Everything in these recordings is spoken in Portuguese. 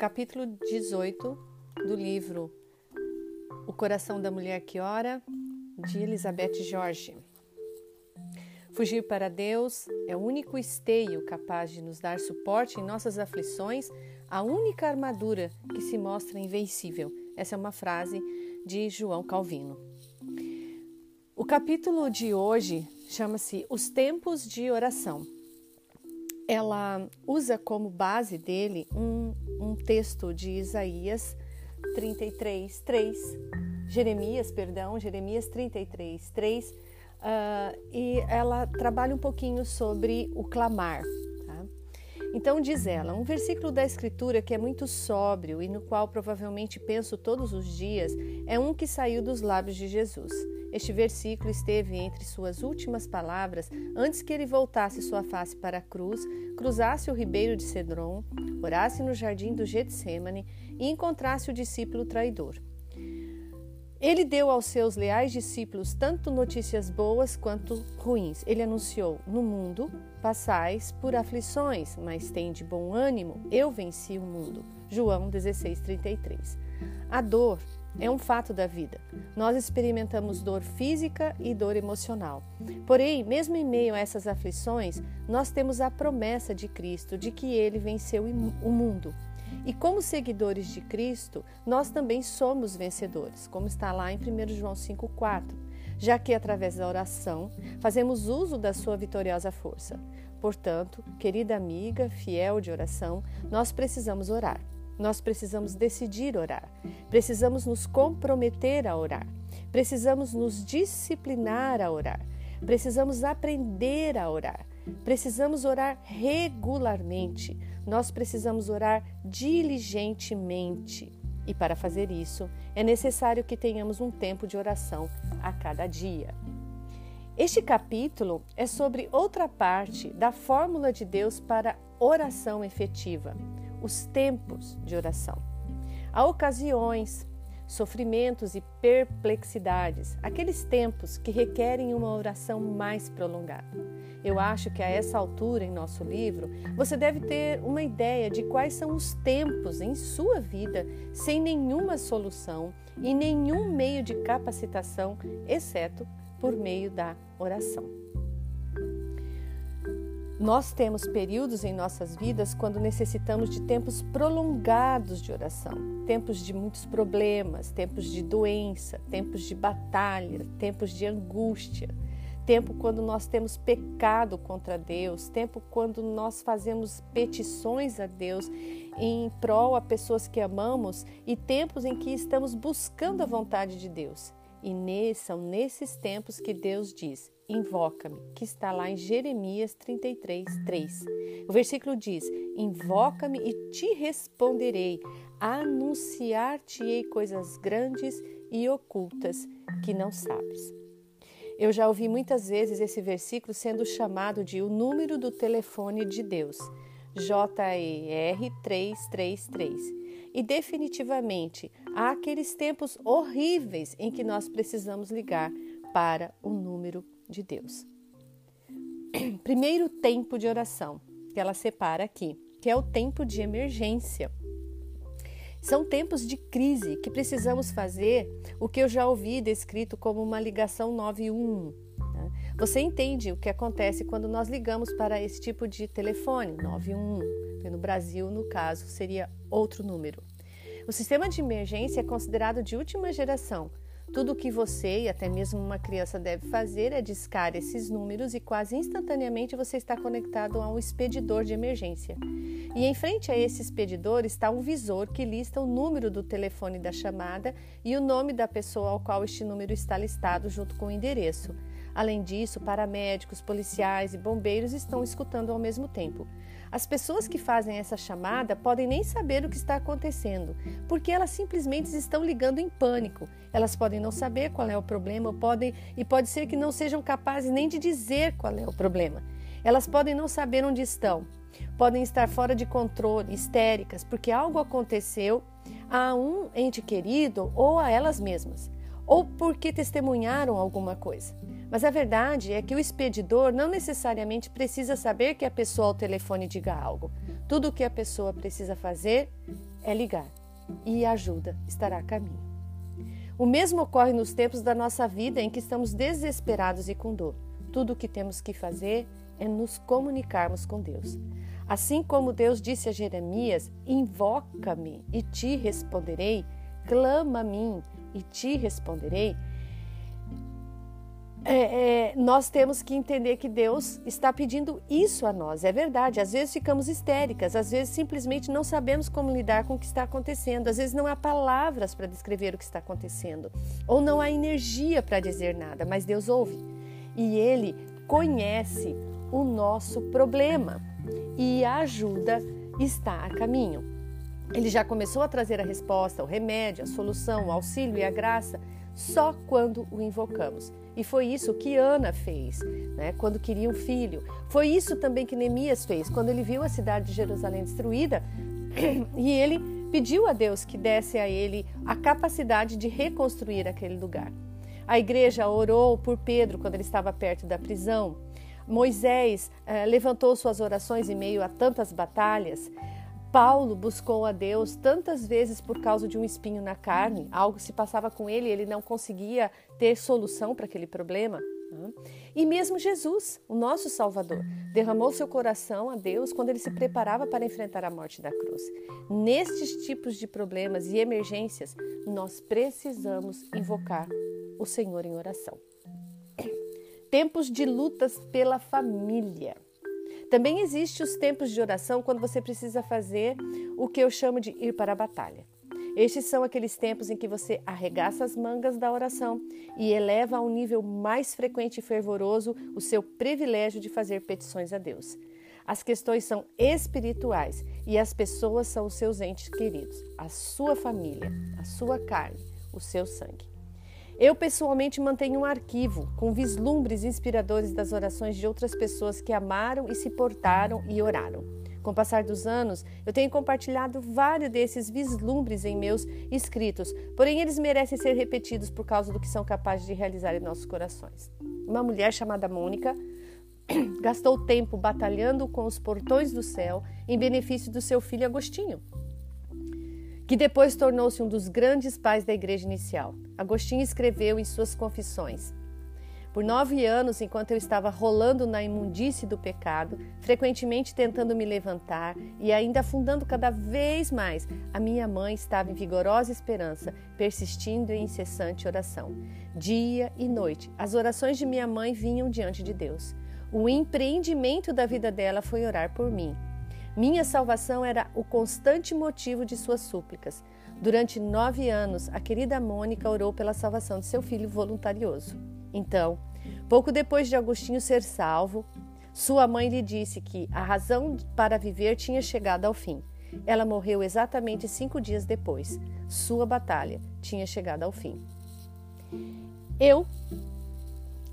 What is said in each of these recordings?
capítulo 18 do livro O Coração da Mulher que Ora, de Elizabeth George. Fugir para Deus é o único esteio capaz de nos dar suporte em nossas aflições, a única armadura que se mostra invencível. Essa é uma frase de João Calvino. O capítulo de hoje chama-se Os Tempos de Oração. Ela usa como base dele um, um texto de Isaías 33, 3, Jeremias, perdão, Jeremias 33, 3, uh, e ela trabalha um pouquinho sobre o clamar. Tá? Então, diz ela, um versículo da Escritura que é muito sóbrio e no qual provavelmente penso todos os dias é um que saiu dos lábios de Jesus. Este versículo esteve entre suas últimas palavras antes que ele voltasse sua face para a cruz, cruzasse o ribeiro de Cedron, orasse no jardim do Getsemane e encontrasse o discípulo traidor. Ele deu aos seus leais discípulos tanto notícias boas quanto ruins. Ele anunciou: No mundo passais por aflições, mas tem de bom ânimo, eu venci o mundo. João 16:33. A dor é um fato da vida. Nós experimentamos dor física e dor emocional. Porém, mesmo em meio a essas aflições, nós temos a promessa de Cristo de que ele venceu o mundo. E como seguidores de Cristo, nós também somos vencedores, como está lá em 1 João 5,4, já que através da oração fazemos uso da sua vitoriosa força. Portanto, querida amiga, fiel de oração, nós precisamos orar. Nós precisamos decidir orar. Precisamos nos comprometer a orar. Precisamos nos disciplinar a orar. Precisamos aprender a orar. Precisamos orar regularmente. Nós precisamos orar diligentemente. E para fazer isso, é necessário que tenhamos um tempo de oração a cada dia. Este capítulo é sobre outra parte da fórmula de Deus para oração efetiva, os tempos de oração. Há ocasiões, sofrimentos e perplexidades, aqueles tempos que requerem uma oração mais prolongada. Eu acho que a essa altura em nosso livro, você deve ter uma ideia de quais são os tempos em sua vida sem nenhuma solução e nenhum meio de capacitação, exceto por meio da oração. Nós temos períodos em nossas vidas quando necessitamos de tempos prolongados de oração, tempos de muitos problemas, tempos de doença, tempos de batalha, tempos de angústia. Tempo quando nós temos pecado contra Deus, tempo quando nós fazemos petições a Deus em prol a pessoas que amamos. E tempos em que estamos buscando a vontade de Deus. E são nesses tempos que Deus diz: Invoca-me, que está lá em Jeremias 33, 3. O versículo diz: Invoca-me e te responderei, anunciar-te-ei coisas grandes e ocultas que não sabes. Eu já ouvi muitas vezes esse versículo sendo chamado de o número do telefone de Deus, JER 333. E definitivamente há aqueles tempos horríveis em que nós precisamos ligar para o número de Deus. Primeiro tempo de oração, que ela separa aqui, que é o tempo de emergência. São tempos de crise que precisamos fazer o que eu já ouvi descrito como uma ligação 911. Né? Você entende o que acontece quando nós ligamos para esse tipo de telefone, 911. No Brasil, no caso, seria outro número. O sistema de emergência é considerado de última geração, tudo o que você e até mesmo uma criança deve fazer é discar esses números e quase instantaneamente você está conectado a um expedidor de emergência. E em frente a esse expedidor está um visor que lista o número do telefone da chamada e o nome da pessoa ao qual este número está listado junto com o endereço. Além disso, paramédicos, policiais e bombeiros estão escutando ao mesmo tempo. As pessoas que fazem essa chamada podem nem saber o que está acontecendo, porque elas simplesmente estão ligando em pânico. Elas podem não saber qual é o problema, podem e pode ser que não sejam capazes nem de dizer qual é o problema. Elas podem não saber onde estão, podem estar fora de controle, histéricas, porque algo aconteceu a um ente querido ou a elas mesmas, ou porque testemunharam alguma coisa. Mas a verdade é que o expedidor não necessariamente precisa saber que a pessoa ao telefone diga algo. Tudo o que a pessoa precisa fazer é ligar e a ajuda estará a caminho. O mesmo ocorre nos tempos da nossa vida em que estamos desesperados e com dor. Tudo o que temos que fazer é nos comunicarmos com Deus. Assim como Deus disse a Jeremias: Invoca-me e te responderei, clama a mim e te responderei é, é, nós temos que entender que Deus está pedindo isso a nós. É verdade. Às vezes ficamos histéricas, às vezes simplesmente não sabemos como lidar com o que está acontecendo, às vezes não há palavras para descrever o que está acontecendo, ou não há energia para dizer nada, mas Deus ouve e Ele conhece o nosso problema e a ajuda está a caminho. Ele já começou a trazer a resposta, o remédio, a solução, o auxílio e a graça só quando o invocamos. E foi isso que Ana fez, né, quando queria um filho. Foi isso também que Neemias fez, quando ele viu a cidade de Jerusalém destruída e ele pediu a Deus que desse a ele a capacidade de reconstruir aquele lugar. A igreja orou por Pedro quando ele estava perto da prisão. Moisés eh, levantou suas orações em meio a tantas batalhas. Paulo buscou a Deus tantas vezes por causa de um espinho na carne, algo se passava com ele, ele não conseguia ter solução para aquele problema. Né? E mesmo Jesus, o nosso Salvador, derramou seu coração a Deus quando ele se preparava para enfrentar a morte da cruz. Nestes tipos de problemas e emergências, nós precisamos invocar o Senhor em oração. Tempos de lutas pela família. Também existem os tempos de oração quando você precisa fazer o que eu chamo de ir para a batalha. Estes são aqueles tempos em que você arregaça as mangas da oração e eleva a um nível mais frequente e fervoroso o seu privilégio de fazer petições a Deus. As questões são espirituais e as pessoas são os seus entes queridos, a sua família, a sua carne, o seu sangue. Eu pessoalmente mantenho um arquivo com vislumbres inspiradores das orações de outras pessoas que amaram e se portaram e oraram. Com o passar dos anos, eu tenho compartilhado vários desses vislumbres em meus escritos, porém eles merecem ser repetidos por causa do que são capazes de realizar em nossos corações. Uma mulher chamada Mônica gastou tempo batalhando com os portões do céu em benefício do seu filho Agostinho que depois tornou-se um dos grandes pais da igreja inicial. Agostinho escreveu em suas confissões: Por nove anos, enquanto eu estava rolando na imundície do pecado, frequentemente tentando me levantar e ainda afundando cada vez mais, a minha mãe estava em vigorosa esperança, persistindo em incessante oração. Dia e noite, as orações de minha mãe vinham diante de Deus. O empreendimento da vida dela foi orar por mim. Minha salvação era o constante motivo de suas súplicas. Durante nove anos, a querida Mônica orou pela salvação de seu filho voluntarioso. Então, pouco depois de Agostinho ser salvo, sua mãe lhe disse que a razão para viver tinha chegado ao fim. Ela morreu exatamente cinco dias depois. Sua batalha tinha chegado ao fim. Eu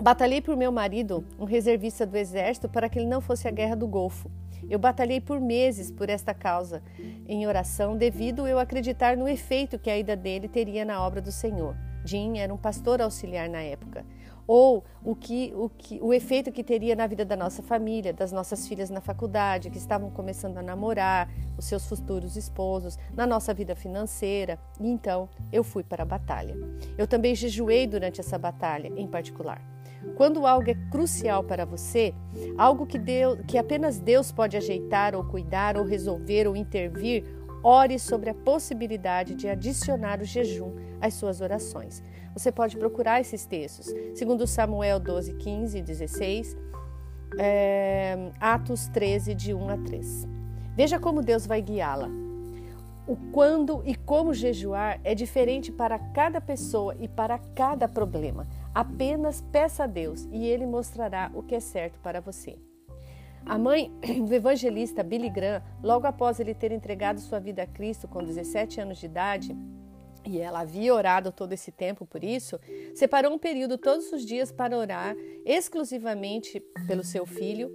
batalhei por meu marido, um reservista do exército, para que ele não fosse à guerra do Golfo. Eu batalhei por meses por esta causa em oração, devido eu acreditar no efeito que a ida dele teria na obra do Senhor. Jim era um pastor auxiliar na época. Ou o, que, o, que, o efeito que teria na vida da nossa família, das nossas filhas na faculdade, que estavam começando a namorar, os seus futuros esposos, na nossa vida financeira. E então eu fui para a batalha. Eu também jejuei durante essa batalha, em particular. Quando algo é crucial para você, algo que, Deus, que apenas Deus pode ajeitar ou cuidar ou resolver ou intervir, ore sobre a possibilidade de adicionar o jejum às suas orações. Você pode procurar esses textos, segundo Samuel 12, 15 e 16, é, Atos 13, de 1 a 3. Veja como Deus vai guiá-la. O quando e como jejuar é diferente para cada pessoa e para cada problema. Apenas peça a Deus e Ele mostrará o que é certo para você. A mãe do evangelista Billy Graham, logo após ele ter entregado sua vida a Cristo com 17 anos de idade, e ela havia orado todo esse tempo por isso, separou um período todos os dias para orar exclusivamente pelo seu filho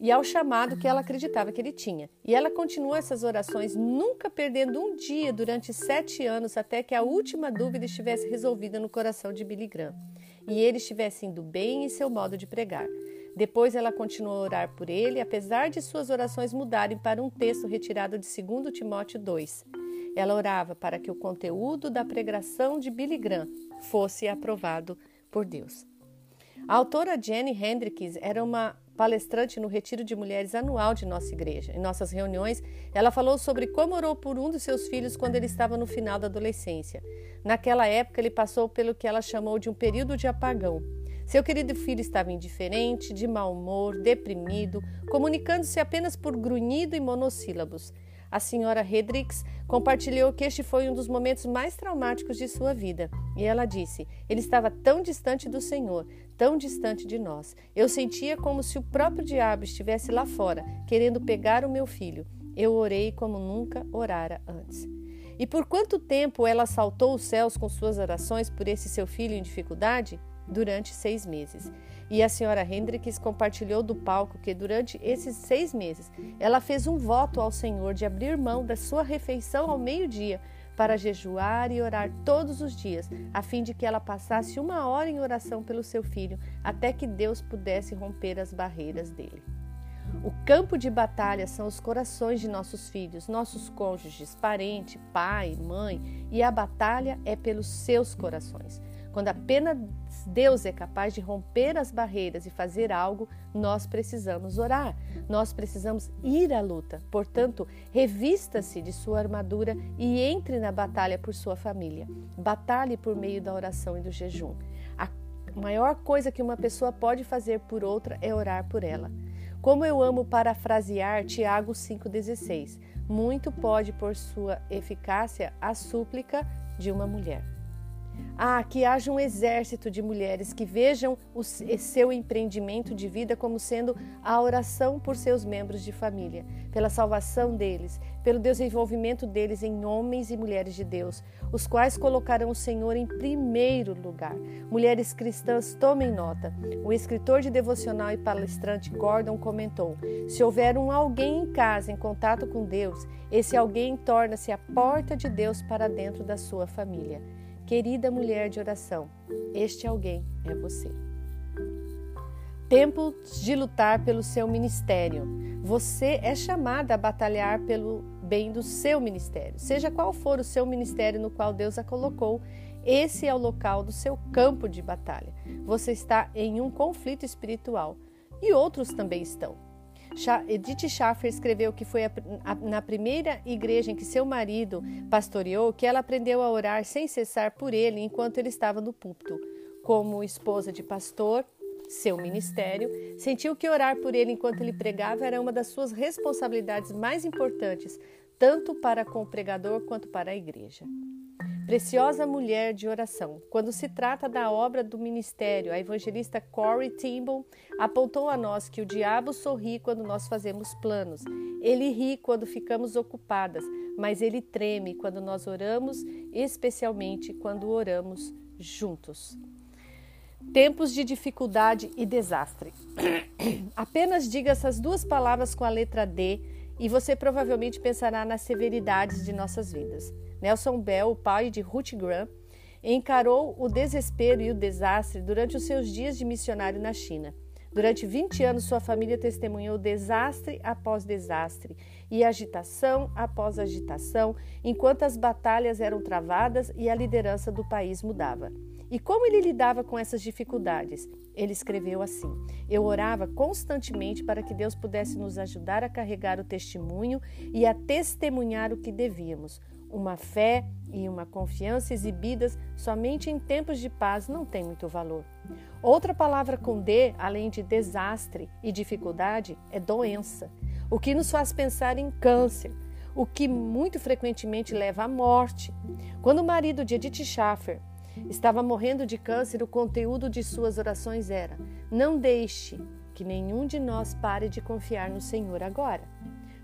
e ao chamado que ela acreditava que ele tinha. E ela continuou essas orações, nunca perdendo um dia durante sete anos, até que a última dúvida estivesse resolvida no coração de Billy Graham e ele estivesse indo bem em seu modo de pregar. Depois ela continuou a orar por ele, apesar de suas orações mudarem para um texto retirado de 2 Timóteo 2. ela orava para que o conteúdo da pregação de Billy Graham fosse aprovado por Deus. A autora Jenny Hendricks era uma palestrante no retiro de mulheres anual de nossa igreja. Em nossas reuniões, ela falou sobre como orou por um dos seus filhos quando ele estava no final da adolescência. Naquela época, ele passou pelo que ela chamou de um período de apagão. Seu querido filho estava indiferente, de mau humor, deprimido, comunicando-se apenas por grunhido e monossílabos. A senhora Hendricks compartilhou que este foi um dos momentos mais traumáticos de sua vida. E ela disse: Ele estava tão distante do Senhor, tão distante de nós. Eu sentia como se o próprio diabo estivesse lá fora, querendo pegar o meu filho. Eu orei como nunca orara antes. E por quanto tempo ela saltou os céus com suas orações por esse seu filho em dificuldade? Durante seis meses. E a senhora Hendricks compartilhou do palco que durante esses seis meses ela fez um voto ao Senhor de abrir mão da sua refeição ao meio-dia para jejuar e orar todos os dias, a fim de que ela passasse uma hora em oração pelo seu filho, até que Deus pudesse romper as barreiras dele. O campo de batalha são os corações de nossos filhos, nossos cônjuges, parente, pai, mãe, e a batalha é pelos seus corações. Quando apenas Deus é capaz de romper as barreiras e fazer algo, nós precisamos orar. Nós precisamos ir à luta. Portanto, revista-se de sua armadura e entre na batalha por sua família. Batalhe por meio da oração e do jejum. A maior coisa que uma pessoa pode fazer por outra é orar por ela. Como eu amo parafrasear Tiago 5,16: muito pode, por sua eficácia, a súplica de uma mulher. Ah, que haja um exército de mulheres que vejam o seu empreendimento de vida como sendo a oração por seus membros de família, pela salvação deles, pelo desenvolvimento deles em homens e mulheres de Deus, os quais colocarão o Senhor em primeiro lugar. Mulheres cristãs, tomem nota. O escritor de devocional e palestrante Gordon comentou: se houver um alguém em casa em contato com Deus, esse alguém torna-se a porta de Deus para dentro da sua família. Querida mulher de oração, este alguém é você. Tempo de lutar pelo seu ministério. Você é chamada a batalhar pelo bem do seu ministério. Seja qual for o seu ministério no qual Deus a colocou, esse é o local do seu campo de batalha. Você está em um conflito espiritual e outros também estão. Edith Schaffer escreveu que foi a, a, na primeira igreja em que seu marido pastoreou que ela aprendeu a orar sem cessar por ele enquanto ele estava no púlpito. Como esposa de pastor, seu ministério, sentiu que orar por ele enquanto ele pregava era uma das suas responsabilidades mais importantes, tanto para com o pregador quanto para a igreja. Preciosa mulher de oração. Quando se trata da obra do ministério, a evangelista Corey Timball apontou a nós que o diabo sorri quando nós fazemos planos. Ele ri quando ficamos ocupadas, mas ele treme quando nós oramos, especialmente quando oramos juntos. Tempos de dificuldade e desastre. Apenas diga essas duas palavras com a letra D e você provavelmente pensará nas severidades de nossas vidas. Nelson Bell, o pai de Ruth Graham, encarou o desespero e o desastre durante os seus dias de missionário na China. Durante 20 anos, sua família testemunhou desastre após desastre e agitação após agitação, enquanto as batalhas eram travadas e a liderança do país mudava. E como ele lidava com essas dificuldades? Ele escreveu assim: Eu orava constantemente para que Deus pudesse nos ajudar a carregar o testemunho e a testemunhar o que devíamos. Uma fé e uma confiança exibidas somente em tempos de paz não tem muito valor. Outra palavra com D, além de desastre e dificuldade, é doença, o que nos faz pensar em câncer, o que muito frequentemente leva à morte. Quando o marido de Edith Schaffer estava morrendo de câncer, o conteúdo de suas orações era: Não deixe que nenhum de nós pare de confiar no Senhor agora.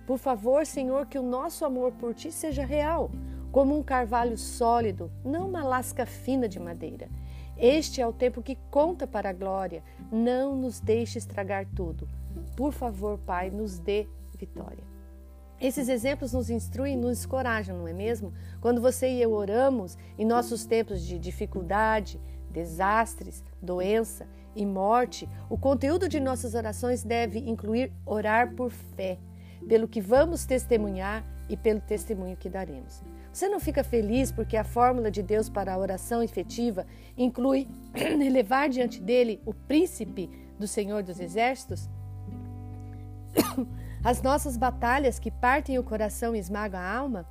Por favor, Senhor, que o nosso amor por ti seja real, como um carvalho sólido, não uma lasca fina de madeira. Este é o tempo que conta para a glória. Não nos deixe estragar tudo. Por favor, Pai, nos dê vitória. Esses exemplos nos instruem nos encorajam, não é mesmo? Quando você e eu oramos em nossos tempos de dificuldade, desastres, doença e morte, o conteúdo de nossas orações deve incluir orar por fé pelo que vamos testemunhar e pelo testemunho que daremos. Você não fica feliz porque a fórmula de Deus para a oração efetiva inclui elevar diante dele o príncipe do Senhor dos Exércitos? As nossas batalhas que partem o coração e esmagam a alma?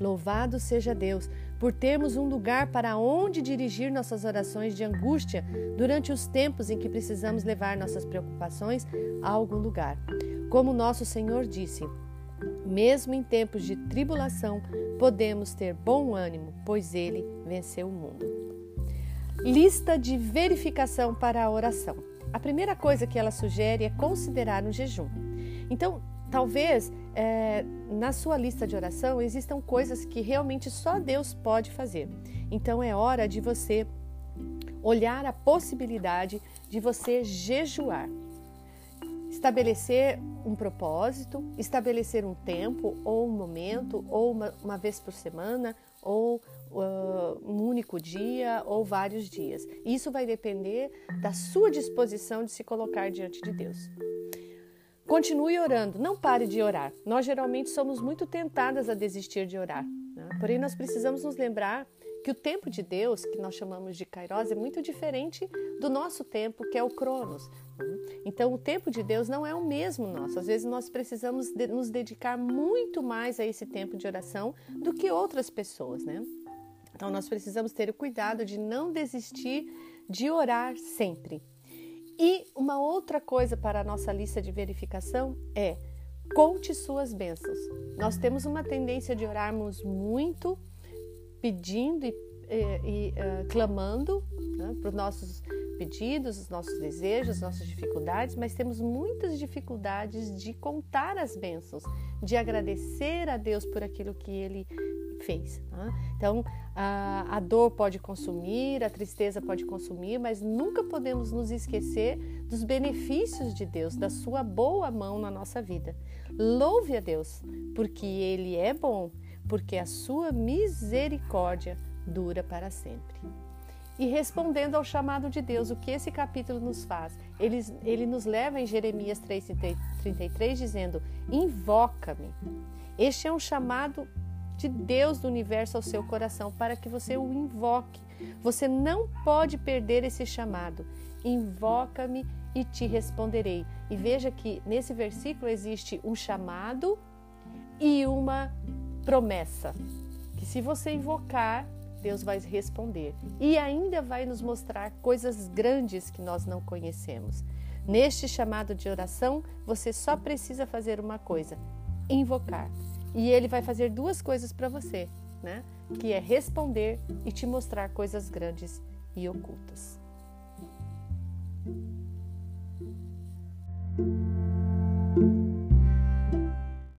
Louvado seja Deus por termos um lugar para onde dirigir nossas orações de angústia durante os tempos em que precisamos levar nossas preocupações a algum lugar. Como nosso Senhor disse, mesmo em tempos de tribulação, podemos ter bom ânimo, pois ele venceu o mundo. Lista de verificação para a oração. A primeira coisa que ela sugere é considerar um jejum. Então, talvez é, na sua lista de oração existam coisas que realmente só Deus pode fazer. Então, é hora de você olhar a possibilidade de você jejuar estabelecer um propósito, estabelecer um tempo ou um momento, ou uma, uma vez por semana, ou uh, um único dia, ou vários dias. Isso vai depender da sua disposição de se colocar diante de Deus. Continue orando, não pare de orar. Nós geralmente somos muito tentadas a desistir de orar. Né? Porém, nós precisamos nos lembrar que o tempo de Deus, que nós chamamos de Kairos, é muito diferente do nosso tempo, que é o Cronos. Então, o tempo de Deus não é o mesmo nosso. Às vezes, nós precisamos de, nos dedicar muito mais a esse tempo de oração do que outras pessoas, né? Então, nós precisamos ter o cuidado de não desistir de orar sempre. E uma outra coisa para a nossa lista de verificação é conte suas bênçãos. Nós temos uma tendência de orarmos muito pedindo e, e, e uh, clamando né, para os nossos pedidos, os nossos desejos, as nossas dificuldades, mas temos muitas dificuldades de contar as bênçãos, de agradecer a Deus por aquilo que Ele fez. Né? Então, a, a dor pode consumir, a tristeza pode consumir, mas nunca podemos nos esquecer dos benefícios de Deus, da Sua boa mão na nossa vida. Louve a Deus, porque Ele é bom porque a sua misericórdia dura para sempre. E respondendo ao chamado de Deus, o que esse capítulo nos faz? Ele, ele nos leva em Jeremias 3,33 dizendo: Invoca-me. Este é um chamado de Deus do universo ao seu coração para que você o invoque. Você não pode perder esse chamado. Invoca-me e te responderei. E veja que nesse versículo existe um chamado e uma promessa que se você invocar, Deus vai responder e ainda vai nos mostrar coisas grandes que nós não conhecemos. Neste chamado de oração, você só precisa fazer uma coisa: invocar. E ele vai fazer duas coisas para você, né? Que é responder e te mostrar coisas grandes e ocultas.